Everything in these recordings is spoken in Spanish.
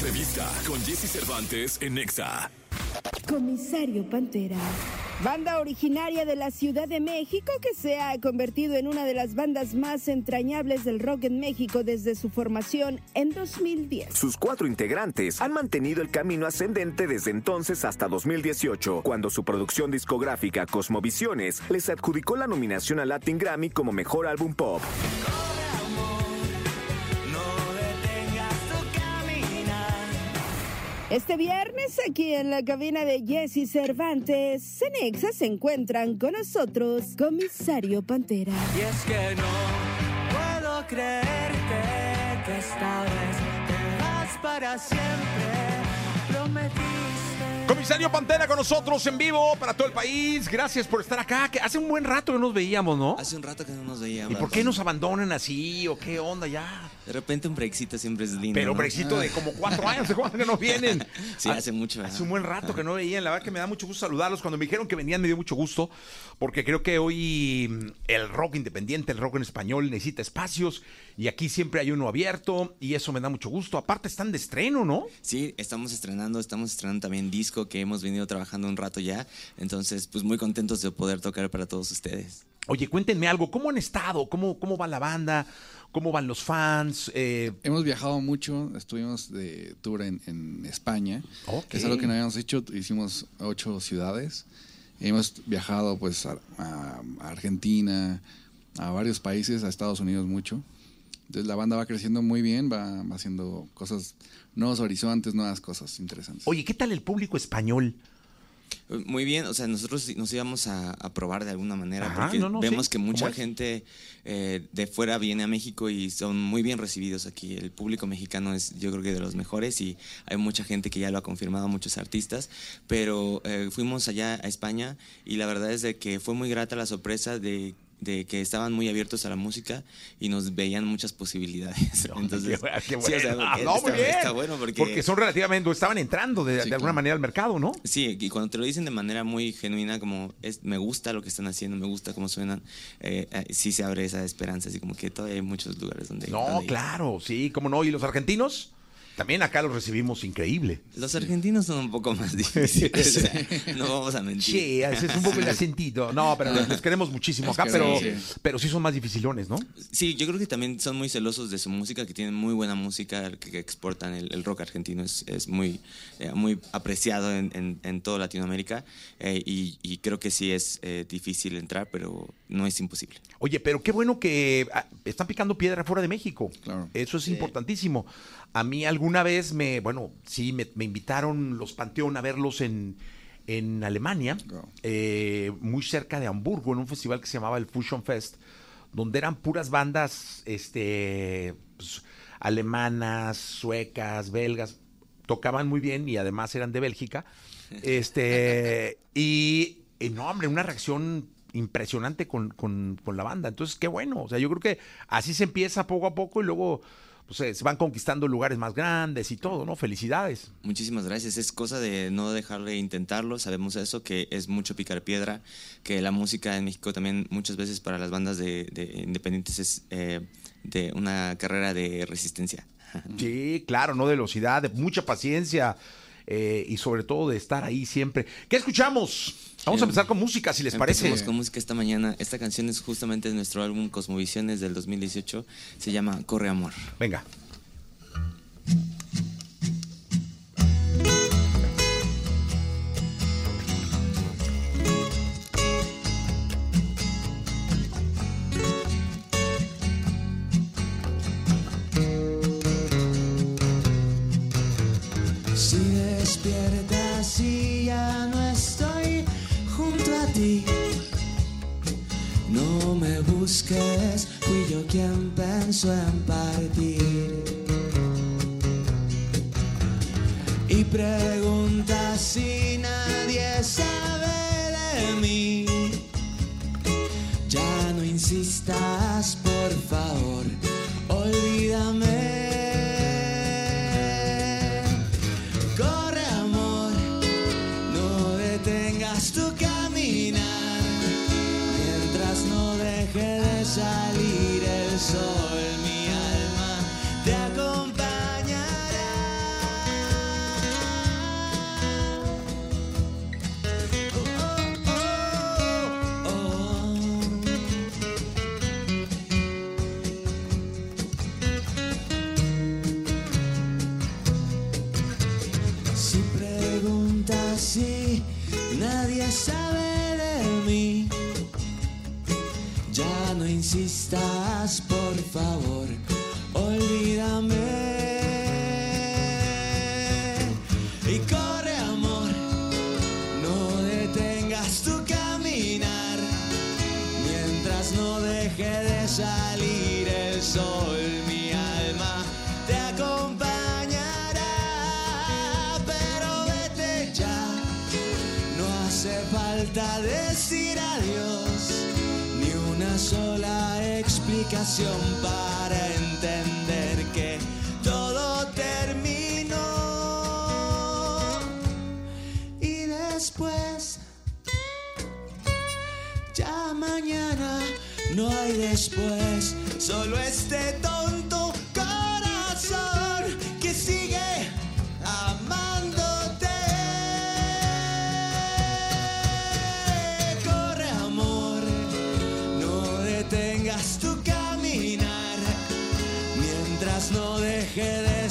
entrevista con Jesse Cervantes en Nexa. Comisario Pantera. Banda originaria de la Ciudad de México que se ha convertido en una de las bandas más entrañables del rock en México desde su formación en 2010. Sus cuatro integrantes han mantenido el camino ascendente desde entonces hasta 2018, cuando su producción discográfica Cosmovisiones les adjudicó la nominación al Latin Grammy como Mejor Álbum Pop. Este viernes, aquí en la cabina de Jesse Cervantes, Cenexa se encuentran con nosotros Comisario Pantera. Y es que no puedo creerte que esta vez te vas para siempre. Prometiste. Comisario Pantera con nosotros en vivo para todo el país. Gracias por estar acá. Que hace un buen rato que nos veíamos, ¿no? Hace un rato que no nos ¿Y veíamos. por qué nos abandonan así o qué onda ya? De repente un brexito siempre es lindo. Pero ¿no? brexito de como cuatro años, ¿de cuándo que no vienen? Sí, hace mucho, Hace ¿verdad? un buen rato que no veían. La verdad que me da mucho gusto saludarlos. Cuando me dijeron que venían me dio mucho gusto porque creo que hoy mm, el rock independiente, el rock en español necesita espacios y aquí siempre hay uno abierto y eso me da mucho gusto. Aparte están de estreno, ¿no? Sí, estamos estrenando, estamos estrenando también disco que hemos venido trabajando un rato ya. Entonces, pues muy contentos de poder tocar para todos ustedes. Oye, cuéntenme algo. ¿Cómo han estado? ¿Cómo, cómo va la banda? ¿Cómo van los fans? Eh, Hemos viajado mucho, estuvimos de tour en, en España, Ok. que es algo que no habíamos hecho, hicimos ocho ciudades, hemos viajado pues a Argentina, a varios países, a Estados Unidos mucho, entonces la banda va creciendo muy bien, va, va haciendo cosas, nuevos horizontes, nuevas cosas interesantes. oye, ¿qué tal el público español? Muy bien, o sea, nosotros nos íbamos a, a probar de alguna manera Ajá, porque no, no, vemos sí, que ¿cómo mucha gente eh, de fuera viene a México y son muy bien recibidos aquí. El público mexicano es yo creo que de los mejores y hay mucha gente que ya lo ha confirmado, muchos artistas, pero eh, fuimos allá a España y la verdad es de que fue muy grata la sorpresa de de que estaban muy abiertos a la música y nos veían muchas posibilidades. Entonces, Qué bueno, qué sí, o sea, bueno. Ah, no, muy está, bien. está bueno porque, son relativamente, estaban entrando de, Sí, de alguna claro. manera al mercado, ¿no? Sí, y cuando te lo dicen de manera muy genuina, como es, me gusta lo que están haciendo, me gusta cómo suenan, eh, eh, sí se abre esa esperanza, así como que todavía hay muchos lugares donde... No, donde claro, sí, cómo no. ¿Y los argentinos? También acá los recibimos increíble. Los argentinos son un poco más difíciles, no vamos a mentir. Sí, ese es un poco el acentito. No, pero les, les queremos muchísimo acá, pero, sí. pero sí son más dificilones, ¿no? Sí, yo creo que también son muy celosos de su música, que tienen muy buena música, que, que exportan. El, el rock argentino es, es muy, eh, muy apreciado en, en, en toda Latinoamérica eh, y, y creo que sí es eh, difícil entrar, pero no es imposible. Oye, pero qué bueno que ah, están picando piedra fuera de México. Claro. Eso es importantísimo. A mí alguna vez me, bueno, sí, me, me invitaron los Panteón a verlos en, en Alemania, eh, muy cerca de Hamburgo, en un festival que se llamaba el Fusion Fest, donde eran puras bandas este, pues, alemanas, suecas, belgas. Tocaban muy bien y además eran de Bélgica. Este, y, y no, hombre, una reacción impresionante con, con- con la banda. Entonces, qué bueno. O sea, yo creo que así se empieza poco a poco y luego pues, se- van conquistando lugares más grandes y todo, ¿no? Felicidades. Muchísimas gracias. Es cosa de no dejar de intentarlo. Sabemos eso, que es mucho picar piedra, que la música en México también muchas veces para las bandas de, de independientes es eh, de una carrera de resistencia. Sí, claro, no de velocidad, de mucha paciencia eh, y sobre todo de estar ahí siempre. ¿Qué escuchamos? Vamos a empezar con música, si les parece. Empecemos con música esta mañana. Esta canción es justamente de nuestro álbum Cosmovisiones del 2018. Se llama Corre Amor. Venga. Quien pensó en partir. Y preguntas si nadie sabe de mí. Ya no insistas, por favor, olvídame. Favor, olvídame. Y corre amor, no detengas tu caminar, mientras no deje de salir el sol, mi alma te acompañará, pero vete ya, no hace falta decir adiós, ni una sola explicación para entender que todo terminó. Y después, ya mañana no hay después, solo este tonto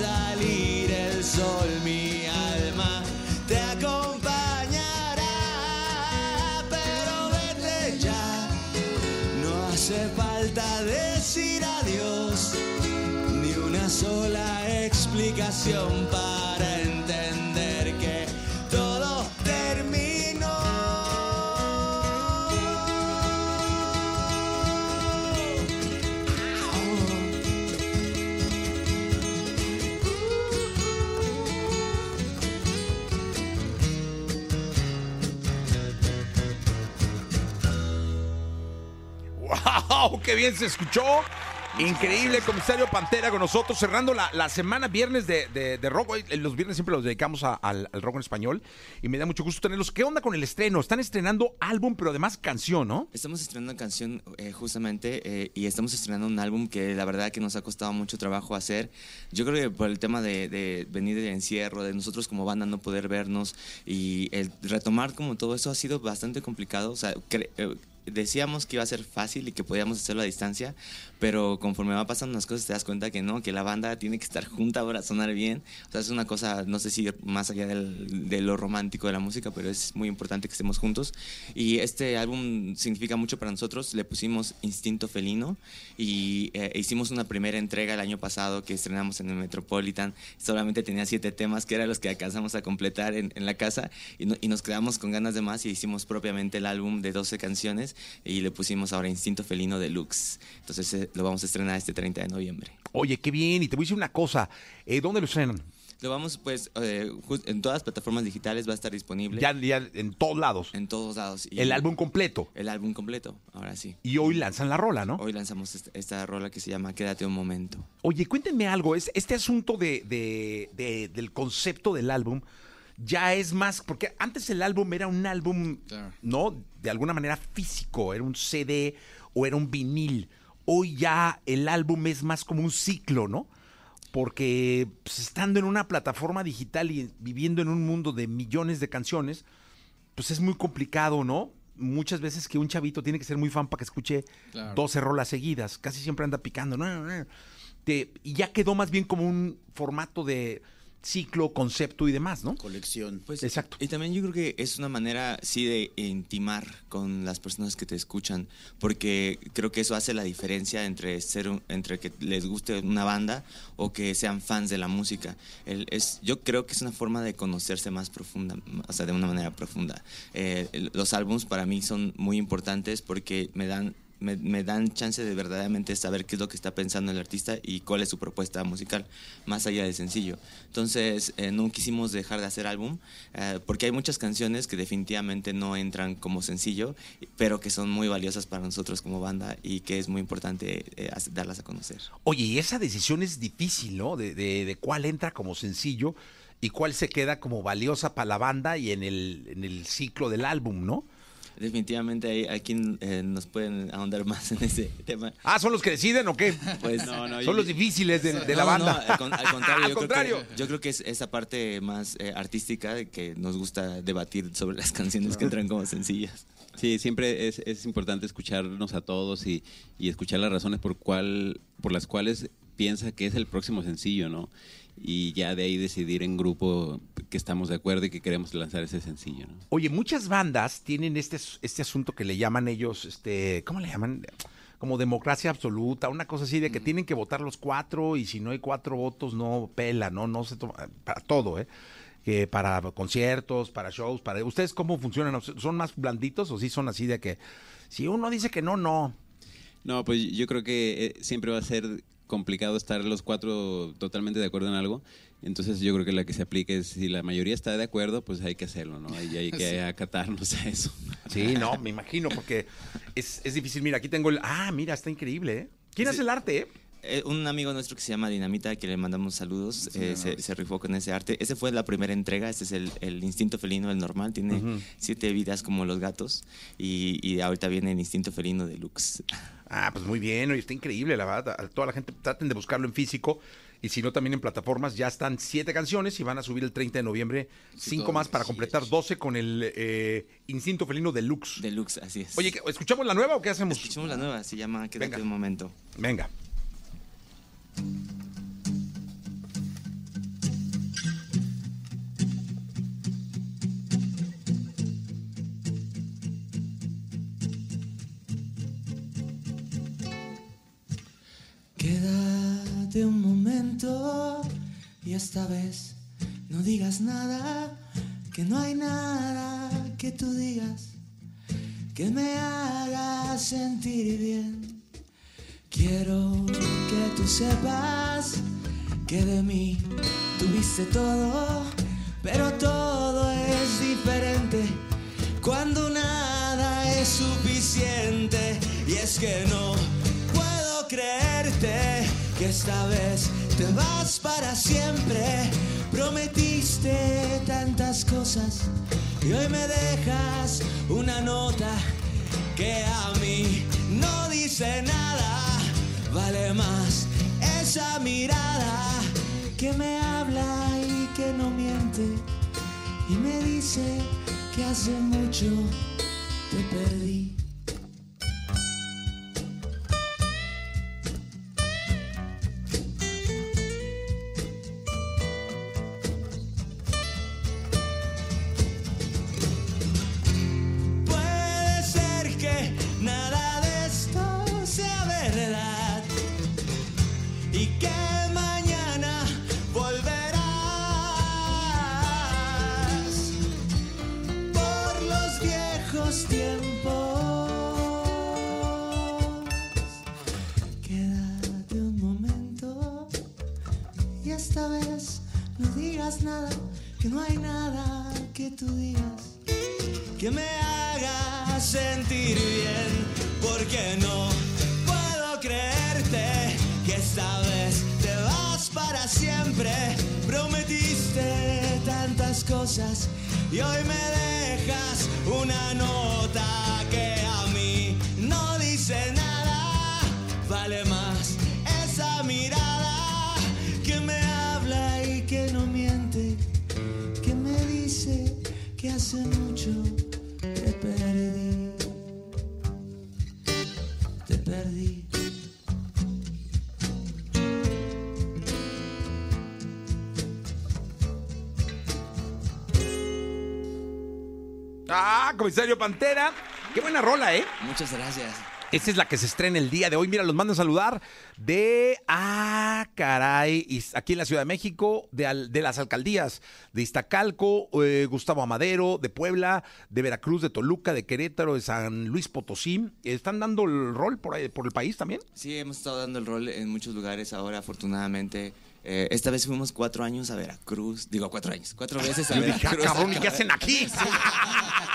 salir el sol, mi alma te acompañará, pero vete ya. No hace falta decir adiós, ni una sola explicación para entender que ¡Qué bien se escuchó! Increíble, comisario Pantera con nosotros, cerrando la, la semana viernes de, de- de rock. Hoy, Los viernes siempre los dedicamos a- al, al rock en español y me da mucho gusto tenerlos. ¿Qué onda con el estreno? Están estrenando álbum, pero además canción, ¿no? Estamos estrenando canción eh, justamente eh, y estamos estrenando un álbum que la verdad que nos ha costado mucho trabajo hacer. Yo creo que por el tema de, de venir del encierro, de nosotros como banda no poder vernos y el retomar como todo eso ha sido bastante complicado. O sea, eh, decíamos que iba a ser fácil y que podíamos hacerlo a distancia, pero conforme va pasando las cosas te das cuenta que no, que la banda tiene que estar junta para sonar bien. O sea, es una cosa, no sé si más allá del- de lo romántico de la música, pero es muy importante que estemos juntos. Y este álbum significa mucho para nosotros. Le pusimos Instinto Felino y eh, hicimos una primera entrega el año pasado que estrenamos en el Metropolitan. Solamente tenía siete temas que eran los que alcanzamos a completar en, en la casa y, no- y nos quedamos con ganas de más y hicimos propiamente el álbum de 12 canciones y le pusimos ahora Instinto Felino Deluxe. Entonces eh, lo vamos a estrenar este 30 de noviembre. Oye, qué bien. Y te voy a decir una cosa. eh, ¿Dónde lo estrenan? Lo vamos, pues, eh, en todas las plataformas digitales va a estar disponible. Ya, ya en todos lados. En todos lados. Y El álbum completo. El álbum completo, ahora sí. Y hoy lanzan la rola, ¿no? Hoy lanzamos esta, esta rola que se llama Quédate un momento. Oye, cuéntenme algo. Es, este asunto de, de- de- del concepto del álbum ya es más. Porque antes el álbum era un álbum, Claro. ¿no? De alguna manera físico. Era un CD o era un vinil. Hoy ya el álbum es más como un ciclo, ¿no? Porque pues, estando en una plataforma digital y viviendo en un mundo de millones de canciones, pues es muy complicado, ¿no? Muchas veces que un chavito tiene que ser muy fan para que escuche Claro. 12 rolas seguidas. Casi siempre anda picando. ¿no? Te- y ya quedó más bien como un formato de ciclo, concepto y demás, ¿no? Colección. Pues, Exacto. Y también yo creo que es una manera, sí, de intimar con las personas que te escuchan, porque creo que eso hace la diferencia entre ser un- entre que les guste una banda o que sean fans de la música. El- es, yo creo que es una forma de conocerse más profunda, o sea, de una manera profunda. Eh, los álbums para mí son muy importantes porque me dan me, dan chance de verdaderamente saber qué es lo que está pensando el artista y cuál es su propuesta musical, más allá de sencillo. Entonces, eh, no quisimos dejar de hacer álbum, eh, porque hay muchas canciones que definitivamente no entran como sencillo, pero que son muy valiosas para nosotros como banda y que es muy importante eh, darlas a conocer. Oye, y esa decisión es difícil, ¿no? De, de- de cuál entra como sencillo y cuál se queda como valiosa para la banda y en el, en el ciclo del álbum, ¿no? Definitivamente hay, hay quien eh, nos pueden ahondar más en ese tema. Ah, ¿son los que deciden o qué? Pues No, no, Son los difíciles de, de la No, no, banda. al, con- al contrario, Al yo, contrario. Creo que, yo creo que es esa parte más eh, artística de que nos gusta debatir sobre las canciones que entran como sencillas. Sí, siempre es, es importante escucharnos a todos y, y escuchar las razones por, cuál, por las cuales piensa que es el próximo sencillo, ¿no? Y ya de ahí decidir en grupo que estamos de acuerdo y que queremos lanzar ese sencillo. ¿no? Oye, muchas bandas tienen este, este asunto que le llaman ellos, este, ¿cómo le llaman? Como democracia absoluta, una cosa así de que tienen que votar los cuatro y si no hay cuatro votos no pela, no, no se toma, para todo, ¿eh? Que para conciertos, para shows, para... ¿Ustedes cómo funcionan? ¿Son más blanditos o sí son así de que si uno dice que no, no? No, pues yo creo que eh, siempre va a ser complicado estar los cuatro totalmente de acuerdo en algo. Entonces yo creo que la que se aplica es si la mayoría está de acuerdo, pues hay que hacerlo, ¿no? Y hay que acatarnos a eso. Sí, no, me imagino, porque es, es, difícil. Mira, aquí tengo el... Ah, mira, está increíble, ¿eh? ¿Quién Sí. hace el arte, eh? Eh, un amigo nuestro que se llama Dinamita, que le mandamos saludos, eh, se, se rifó con ese arte. Ese fue la primera entrega, este es el, el instinto felino, el normal, tiene siete vidas como los gatos y, y ahorita viene el instinto felino deluxe. Ah, pues muy bien, está increíble, la verdad. A Toda la gente traten de buscarlo en físico y si no también en plataformas. Ya están siete canciones y van a subir el 30 de noviembre cinco más para completar 12 con el eh, Instinto Felino Deluxe. Deluxe, así es. Oye, ¿qué- ¿escuchamos la nueva o qué hacemos? Escuchemos la nueva, se llama Quédate Venga. un momento. Venga. Esta vez no digas nada, que no hay nada que tú digas que me haga sentir bien. Quiero que tú sepas que de mí tuviste todo, pero todo es diferente cuando nada es suficiente. Y es que no puedo creerte que esta vez te vas para siempre. Prometiste tantas cosas y hoy me dejas una nota que a mí no dice nada. Vale más esa mirada que me habla y que no miente y me dice que hace mucho te perdí. Sentir bien, porque no puedo creerte que esta vez te vas para siempre. Prometiste tantas cosas y hoy me dejas una nota que a mí no dice nada. Vale más esa mirada que me habla y que no miente que me dice que hace mucho Ah, comisario Pantera. Qué buena rola, ¿eh? Muchas gracias. Esta es la que se estrena el día de hoy. Mira, los mando a saludar de. Ah, caray. Aquí en la Ciudad de México, de, al- de las alcaldías de Iztacalco, eh, Gustavo Amadero, de Puebla, de Veracruz, de Toluca, de Querétaro, de San Luis Potosí. ¿Están dando el rol por, ahí, por el país también? Sí, hemos estado dando el rol en muchos lugares ahora, afortunadamente. Eh, esta vez fuimos cuatro años a Veracruz. Digo, cuatro años. Cuatro veces a Yo dije, ah, Veracruz. cabrón, ¿y qué hacen aquí?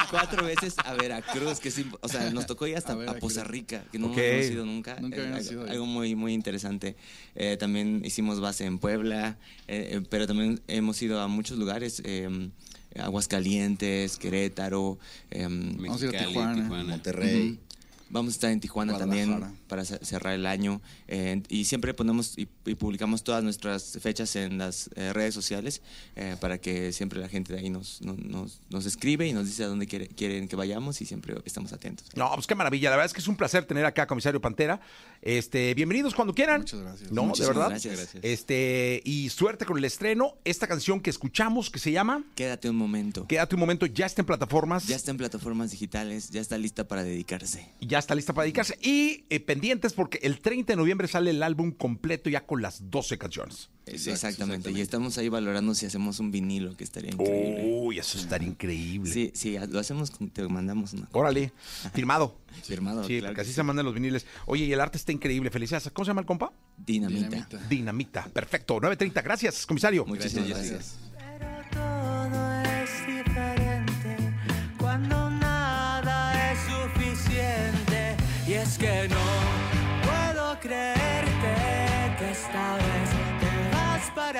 cuatro veces a Veracruz, que sí, o sea, nos tocó ir hasta A a. Poza Rica, que no Ok. hemos ido nunca. Nunca Eh, habíamos algo, algo muy, muy interesante. Eh, también hicimos base en Puebla, eh, eh, pero también hemos ido a muchos lugares. eh, Aguascalientes, Querétaro, eh, a Mexicali, Tijuana. Tijuana. Monterrey. Vamos a estar en Tijuana también. Para cerrar el año. Eh, y siempre ponemos y, publicamos todas nuestras fechas en las eh, redes sociales para que siempre la gente de ahí nos, nos, nos, escribe y nos dice a dónde quieren que vayamos y siempre estamos atentos. No, pues qué maravilla. La verdad es que es un placer tener acá a Comisario Pantera. Este, bienvenidos cuando quieran. Muchas gracias. No, de verdad. Gracias. Este, y suerte con el estreno. Esta canción que escuchamos que se llama Quédate un momento. Quédate un momento, ya está en plataformas. Ya está en plataformas digitales, ya está lista para dedicarse. Ya está lista para dedicarse. Y eh, pendientes porque el 30 de noviembre sale el álbum completo ya con las 12 canciones. exactamente. Y estamos ahí valorando si hacemos un vinilo, que estaría increíble. Uy, eso estaría increíble. Sí, sí, lo hacemos, te mandamos una. Órale, firmado. Firmado. Sí, porque así se mandan los viniles. Oye, y el arte está increíble. Felicidades. ¿Cómo se llama el compa? Dinamita. Dinamita. Dinamita. Perfecto. 9.30. Gracias, comisario. Muchísimas gracias. Pero